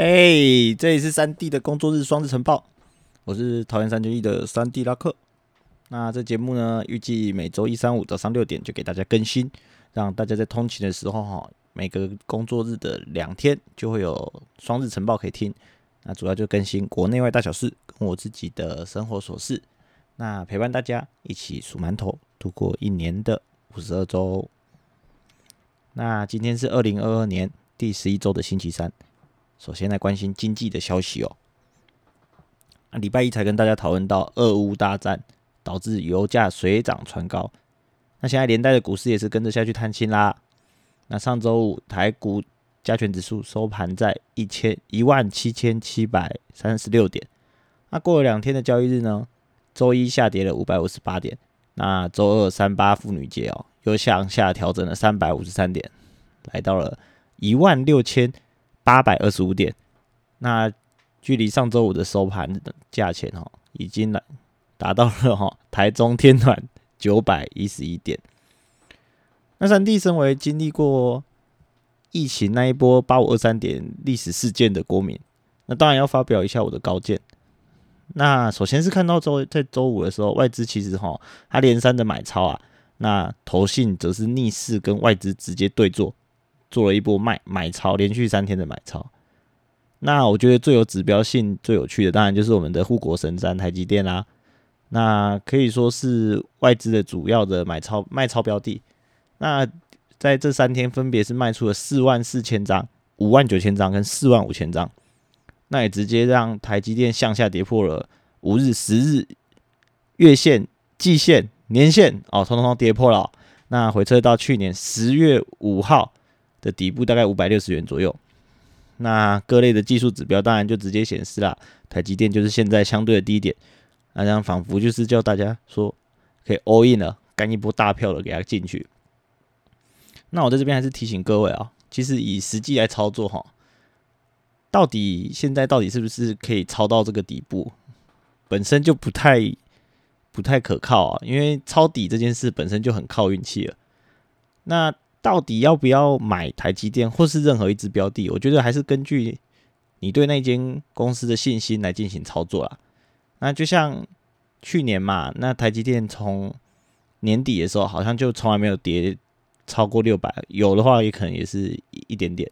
哎，这里是三 D 的工作日双日晨报，我是桃园三结义的三 D 拉克。那这节目呢，预计每周一、三、五早上六点就给大家更新，让大家在通勤的时候哈，每个工作日的两天就会有双日晨报可以听。那主要就更新国内外大小事，跟我自己的生活琐事。那陪伴大家一起数馒头，度过一年的五十二周。那今天是二零二二年第十一周的星期三。首先来关心经济的消息哦。那礼拜一才跟大家讨论到俄乌大战导致油价水涨船高，那现在连带的股市也是跟着下去探亲啦。那上周五台股加权指数收盘在一千一万七千七百三十六点。那过了两天的交易日呢，周一下跌了五百五十八点。那周二三八妇女节哦，又向下调整了三百五十三点，来到了一万六千。八百二十五点，那距离上周五的收盘的价钱哦，已经来达到了哈 台中天团九百一十一点。那三弟身为经历过疫情那一波八五二三点历史事件的国民，那当然要发表一下我的高见。那首先是看到周在周五的时候，外资其实哈它连三的买超啊，那投信则是逆势跟外资直接对坐。做了一波卖买超，连续三天的买超。那我觉得最有指标性、最有趣的，当然就是我们的护国神山台积电啦。那可以说是外资的主要的买超卖超标的。那在这三天，分别是卖出了四万四千张、五万九千张跟四万五千张。那也直接让台积电向下跌破了五日、十日、月线、季线、年线哦，通通都跌破了。那回撤到去年十月五号。的底部大概五百六十元左右，那各类的技术指标当然就直接显示了，台积电就是现在相对的低点，那这样仿佛就是叫大家说可以 all in 了，干一波大票了给它进去。那我在这边还是提醒各位啊，其实以实际来操作哈，到底现在到底是不是可以抄到这个底部，本身就不太不太可靠啊，因为抄底这件事本身就很靠运气了，那。到底要不要买台积电或是任何一只标的？我觉得还是根据你对那间公司的信心来进行操作啦。那就像去年嘛，那台积电从年底的时候好像就从来没有跌超过六百，有的话也可能也是一一点点。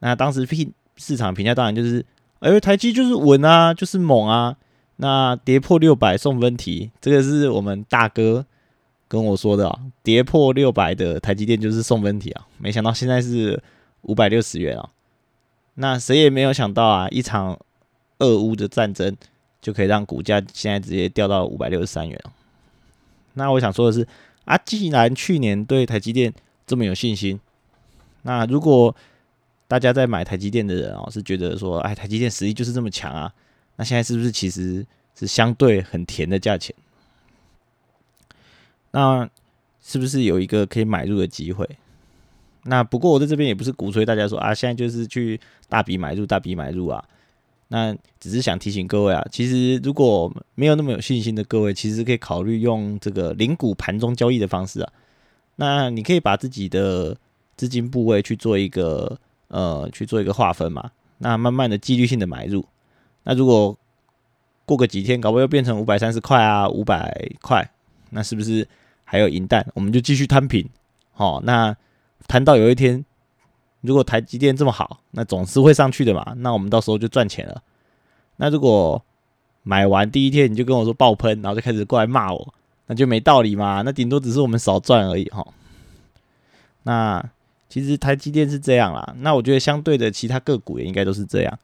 那当时评市场评价当然就是，哎，台积就是稳啊，就是猛啊。那跌破六百送分题，这个是我们大哥。跟我说的啊，跌破六百的台积电就是送分题啊，没想到现在是五百六十元啊，那谁也没有想到啊，一场俄乌的战争就可以让股价现在直接掉到五百六十三元。那我想说的是啊，既然去年对台积电这么有信心，那如果大家在买台积电的人啊，是觉得说，哎，台积电实力就是这么强啊，那现在是不是其实是相对很甜的价钱？那是不是有一个可以买入的机会？那不过我在这边也不是鼓吹大家说啊，现在就是去大笔买入、大笔买入啊。那只是想提醒各位啊，其实如果没有那么有信心的各位，其实可以考虑用这个零股盘中交易的方式啊。那你可以把自己的资金部位去做一个呃去做一个划分嘛。那慢慢的纪律性的买入。那如果过个几天，搞不好又变成五百三十块啊，五百块，那是不是？还有银弹，我们就继续摊平。好，那摊到有一天，如果台积电这么好，那总是会上去的嘛。那我们到时候就赚钱了。那如果买完第一天你就跟我说爆喷，然后就开始过来骂我，那就没道理嘛。那顶多只是我们少赚而已哈。那其实台积电是这样啦。那我觉得相对的其他个股也应该都是这样。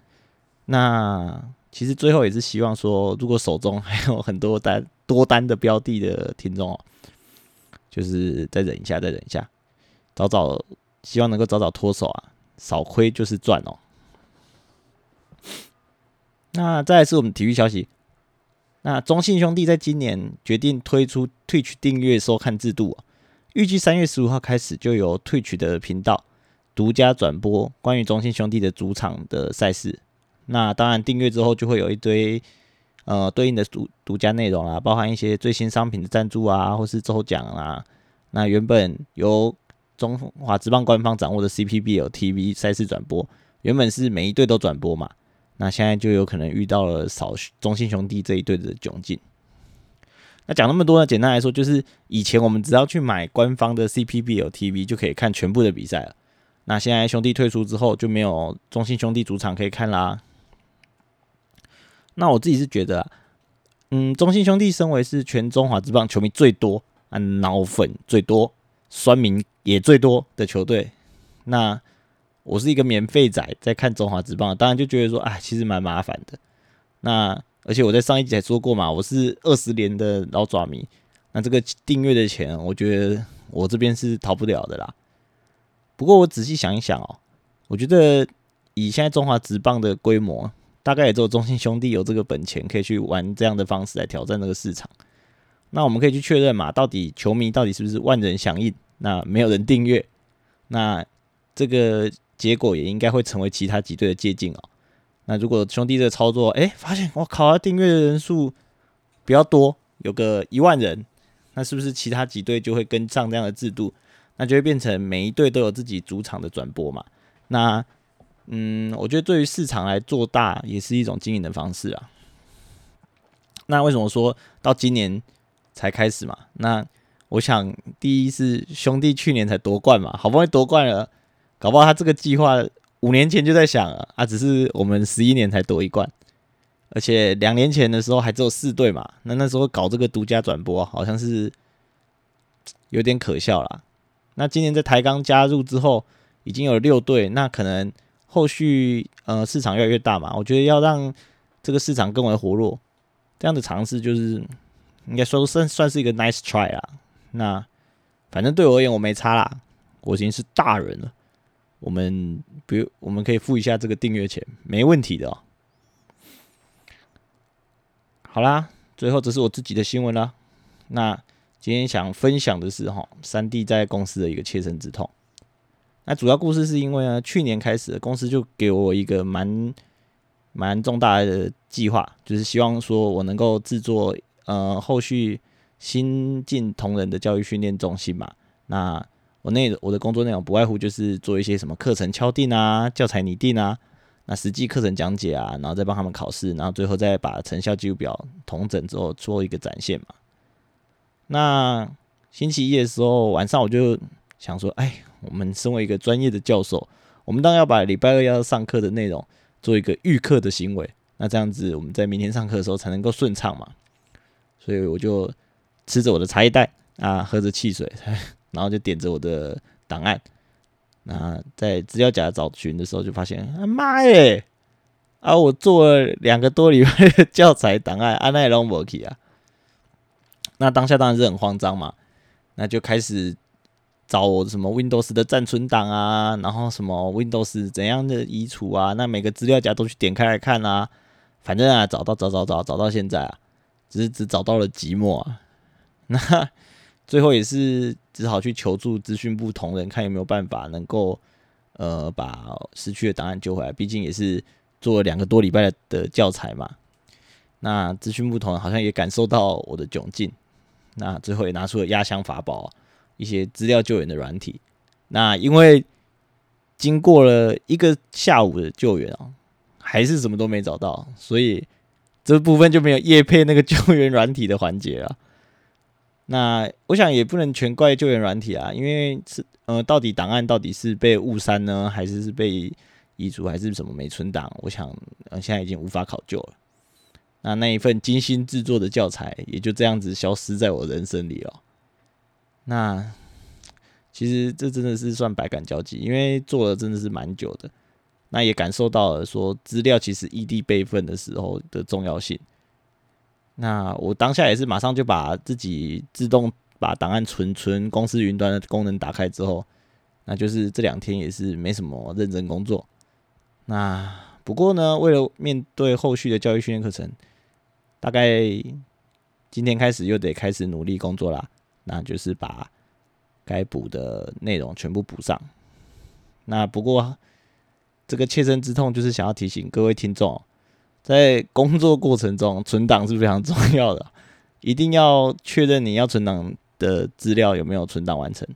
那其实最后也是希望说，如果手中还有很多单多单的标的的听众哦。就是再忍一下，再忍一下，早早希望能够早早脱手啊，少亏就是赚哦。那再来是我们体育消息，那中信兄弟在今年决定推出 Twitch 订阅收看制度，预计三月十五号开始就由 Twitch 的频道独家转播关于中信兄弟的主场的赛事。那当然订阅之后就会有一堆。呃，对应的独独家内容啊，包含一些最新商品的赞助啊，或是抽奖啊。那原本由中华职棒官方掌握的 CPBL TV 赛事转播，原本是每一队都转播嘛，那现在就有可能遇到了少中信兄弟这一队的窘境。那讲那么多呢，简单来说就是以前我们只要去买官方的 CPBL TV 就可以看全部的比赛了。那现在兄弟退出之后就没有中信兄弟主场可以看啦。那我自己是觉得，嗯，中信兄弟身为是全中华职棒球迷最多啊，脑粉最多、酸民也最多的球队，那我是一个免费仔在看中华职棒，当然就觉得说，哎，其实蛮麻烦的。那而且我在上一集还说过嘛，我是二十年的老爪迷，那这个订阅的钱，我觉得我这边是逃不了的啦。不过我仔细想一想哦，我觉得以现在中华职棒的规模，大概也只有中信兄弟有这个本钱可以去玩这样的方式来挑战这个市场。那我们可以去确认嘛，到底球迷到底是不是万人响应？那没有人订阅，那这个结果也应该会成为其他几队的借鉴哦。那如果兄弟这个操作，哎，发现我靠，订阅的人数比较多，有个一万人，那是不是其他几队就会跟上这样的制度？那就会变成每一队都有自己主场的转播嘛？那嗯，我觉得对于市场来做大也是一种经营的方式啊。那为什么说到今年才开始嘛？那我想第一是兄弟去年才夺冠嘛，好不容易夺冠了，搞不好他这个计划。五年前就在想了啊，只是我们十一年才夺一冠，而且两年前的时候还只有四队嘛，那那时候搞这个独家转播，好像是有点可笑啦。那今年在台钢加入之后，已经有六队，那可能后续呃市场越来越大嘛，我觉得要让这个市场更为活络，这样的尝试就是应该说算算是一个 nice try 啦。那反正对我而言我没差啦，我已经是大人了。我们比如我们可以付一下这个订阅钱，没问题的哦。好啦，最后这是我自己的新闻啦。那今天想分享的是哈，三弟在公司的一个切身之痛。那主要故事是因为呢，去年开始公司就给我一个蛮蛮重大的计划，就是希望说我能够制作呃后续新进同仁的教育训练中心嘛。那我内我的工作内容不外乎就是做一些什么课程敲定啊、教材拟定啊、那实际课程讲解啊，然后再帮他们考试，然后最后再把成效记录表统整之后做一个展现嘛。那星期一的时候晚上我就想说，哎，我们身为一个专业的教授，我们当然要把礼拜二要上课的内容做一个预课的行为，那这样子我们在明天上课的时候才能够顺畅嘛。所以我就吃着我的茶叶蛋啊，喝着汽水。然后就点着我的档案，那在资料夹找寻的时候，就发现啊妈耶！啊，我做了两个多礼拜的教材档案，安奈龙博奇啊。那当下当然是很慌张嘛，那就开始找我什么 Windows 的暂存档啊，然后什么 Windows 怎样的移除啊，那每个资料夹都去点开来看啊。反正啊，找到找找找找到现在啊，只是只找到了寂寞啊。那。最后也是只好去求助资讯部同仁，看有没有办法能够呃把失去的档案救回来。毕竟也是做了两个多礼拜的教材嘛。那资讯部同仁好像也感受到我的窘境，那最后也拿出了压箱法宝，一些资料救援的软体。那因为经过了一个下午的救援啊，还是什么都没找到，所以这部分就没有叶配那个 救援软体的环节了。那我想也不能全怪救援软体啊，因为是呃，到底档案到底是被误删呢，还是是被移除，还是什么没存档？我想呃，现在已经无法考究了。那那一份精心制作的教材也就这样子消失在我人生里了。那其实这真的是算百感交集，因为做了真的是蛮久的，那也感受到了说资料其实异地备份的时候的重要性。那我当下也是马上就把自己自动把档案存存公司云端的功能打开之后，那就是这两天也是没什么认真工作。那不过呢，为了面对后续的教育训练课程，大概今天开始又得开始努力工作啦。那就是把该补的内容全部补上。那不过这个切身之痛就是想要提醒各位听众。在工作过程中，存档是非常重要的，一定要确认你要存档的资料有没有存档完成。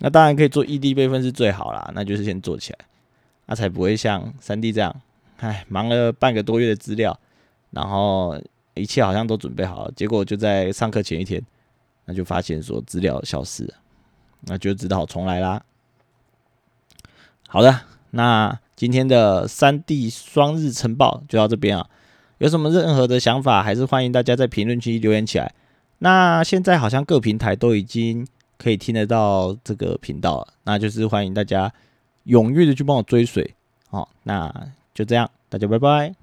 那当然可以做异地备份是最好啦，那就是先做起来那才不会像三 D 这样，唉，忙了半个多月的资料，然后一切好像都准备好了，结果就在上课前一天，那就发现说资料消失，那就只好重来啦。好的，那今天的三 D 双日晨报就到这边啊。有什么任何的想法，还是欢迎大家在评论区留言起来。那现在好像各平台都已经可以听得到这个频道了，那就是欢迎大家踊跃的去帮我追随。好，那就这样，大家拜拜。